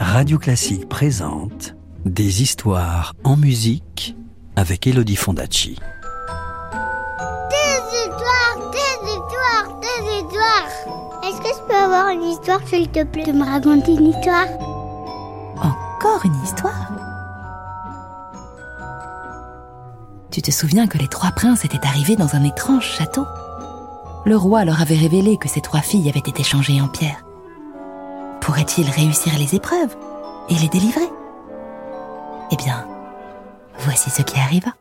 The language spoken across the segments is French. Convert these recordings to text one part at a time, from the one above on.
Radio Classique présente Des histoires en musique avec Elodie Fondacci. Des histoires, des histoires, des histoires. Est-ce que je peux avoir une histoire, s'il te plaît, de me raconter une histoire? Encore une histoire? Tu te souviens que les trois princes étaient arrivés dans un étrange château? Le roi leur avait révélé que ces trois filles avaient été changées en pierre. Pourrait-il réussir les épreuves et les délivrer? Eh bien, voici ce qui arriva.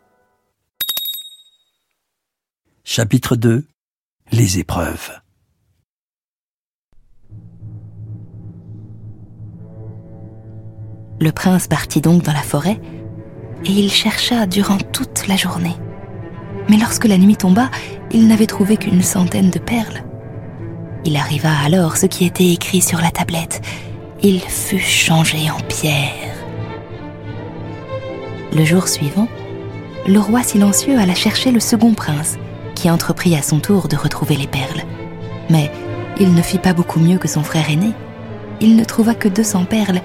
Chapitre 2 Les épreuves. Le prince partit donc dans la forêt et il chercha durant toute la journée. Mais lorsque la nuit tomba, il n'avait trouvé qu'une centaine de perles. Il arriva alors ce qui était écrit sur la tablette. Il fut changé en pierre. Le jour suivant, le roi silencieux alla chercher le second prince, qui entreprit à son tour de retrouver les perles. Mais il ne fit pas beaucoup mieux que son frère aîné. Il ne trouva que 200 perles,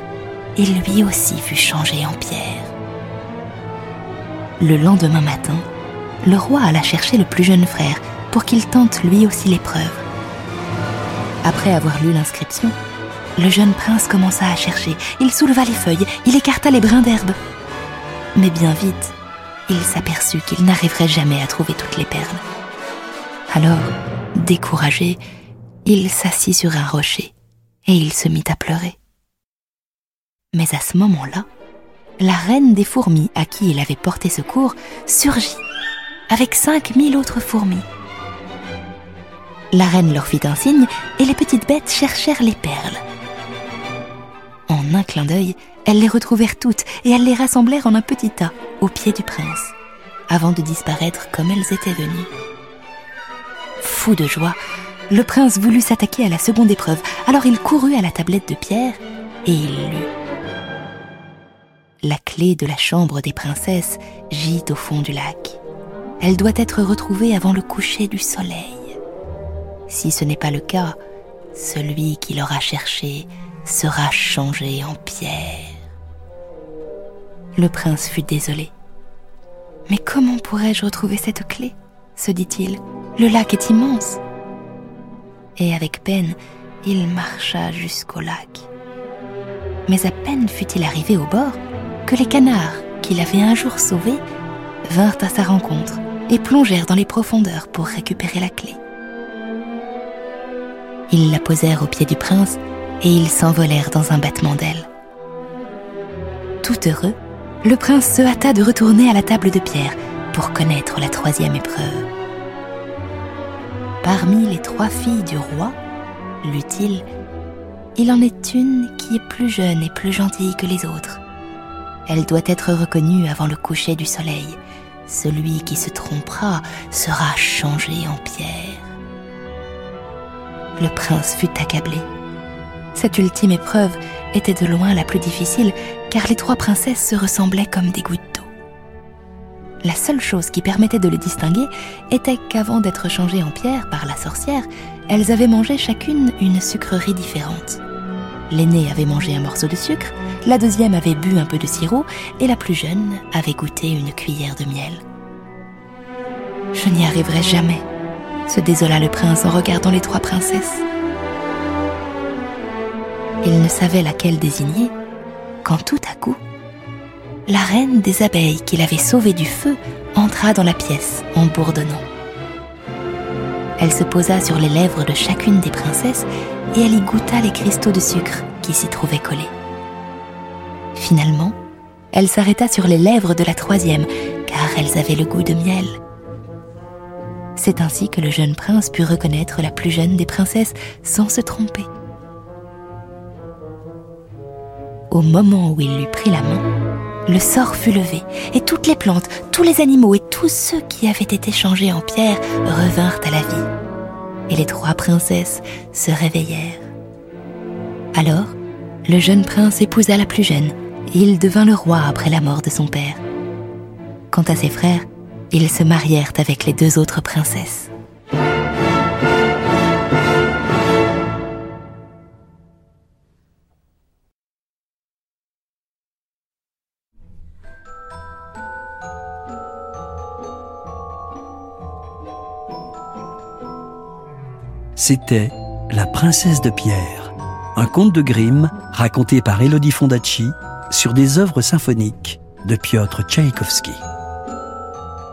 et lui aussi fut changé en pierre. Le lendemain matin, le roi alla chercher le plus jeune frère pour qu'il tente lui aussi l'épreuve. Après avoir lu l'inscription, le jeune prince commença à chercher. Il souleva les feuilles, il écarta les brins d'herbe. Mais bien vite, il s'aperçut qu'il n'arriverait jamais à trouver toutes les perles. Alors, découragé, il s'assit sur un rocher et il se mit à pleurer. Mais à ce moment-là, la reine des fourmis à qui il avait porté secours surgit avec cinq mille autres fourmis. La reine leur fit un signe et les petites bêtes cherchèrent les perles. En un clin d'œil, elles les retrouvèrent toutes et elles les rassemblèrent en un petit tas au pied du prince, avant de disparaître comme elles étaient venues. Fou de joie, le prince voulut s'attaquer à la seconde épreuve, alors il courut à la tablette de pierre et il lut. La clé de la chambre des princesses gît au fond du lac. Elle doit être retrouvée avant le coucher du soleil. Si ce n'est pas le cas, celui qui l'aura cherché sera changé en pierre. Le prince fut désolé. Mais comment pourrais-je retrouver cette clé se dit-il. Le lac est immense. Et avec peine, il marcha jusqu'au lac. Mais à peine fut-il arrivé au bord que les canards qu'il avait un jour sauvés vinrent à sa rencontre et plongèrent dans les profondeurs pour récupérer la clé. Ils la posèrent au pied du prince et ils s'envolèrent dans un battement d'ailes. Tout heureux, le prince se hâta de retourner à la table de pierre pour connaître la troisième épreuve. Parmi les trois filles du roi, lut-il, il en est une qui est plus jeune et plus gentille que les autres. Elle doit être reconnue avant le coucher du soleil. Celui qui se trompera sera changé en pierre. Le prince fut accablé. Cette ultime épreuve était de loin la plus difficile car les trois princesses se ressemblaient comme des gouttes d'eau. La seule chose qui permettait de les distinguer était qu'avant d'être changées en pierre par la sorcière, elles avaient mangé chacune une sucrerie différente. L'aînée avait mangé un morceau de sucre, la deuxième avait bu un peu de sirop et la plus jeune avait goûté une cuillère de miel. Je n'y arriverai jamais, se désola le prince en regardant les trois princesses. Il ne savait laquelle désigner quand tout à coup, la reine des abeilles qu'il avait sauvée du feu entra dans la pièce en bourdonnant. Elle se posa sur les lèvres de chacune des princesses et elle y goûta les cristaux de sucre qui s'y trouvaient collés. Finalement, elle s'arrêta sur les lèvres de la troisième, car elles avaient le goût de miel. C'est ainsi que le jeune prince put reconnaître la plus jeune des princesses sans se tromper. Au moment où il lui prit la main, le sort fut levé, et toutes les plantes, tous les animaux et tous ceux qui avaient été changés en pierre revinrent à la vie. Et les trois princesses se réveillèrent. Alors, le jeune prince épousa la plus jeune, et il devint le roi après la mort de son père. Quant à ses frères, ils se marièrent avec les deux autres princesses. C'était La princesse de pierre, un conte de Grimm raconté par Elodie Fondacci sur des œuvres symphoniques de Piotr Tchaïkovski.